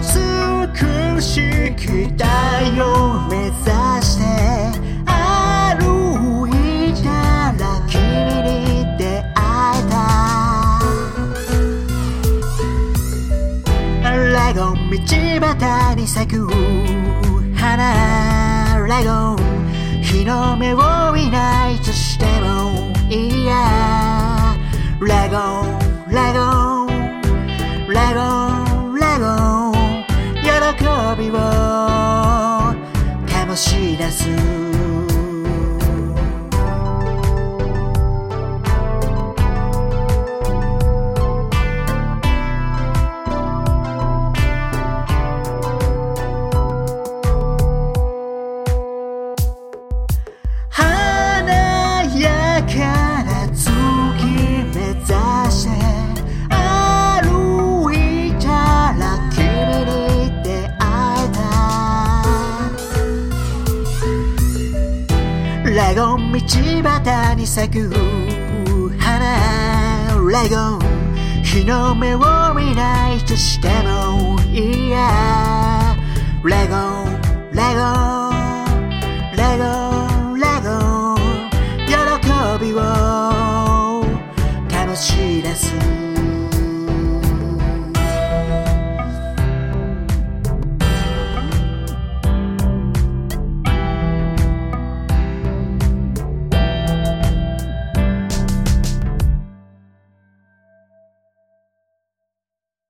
美しき太陽目指して歩いたら君に出会えた。レゴン道端に咲く花。レゴン日の目を見ない。としてを醸し出すたレゴン道端に咲く花レゴン日の目を見ないとしてもいいやレゴンレゴンレゴンレゴン喜びを醸し出す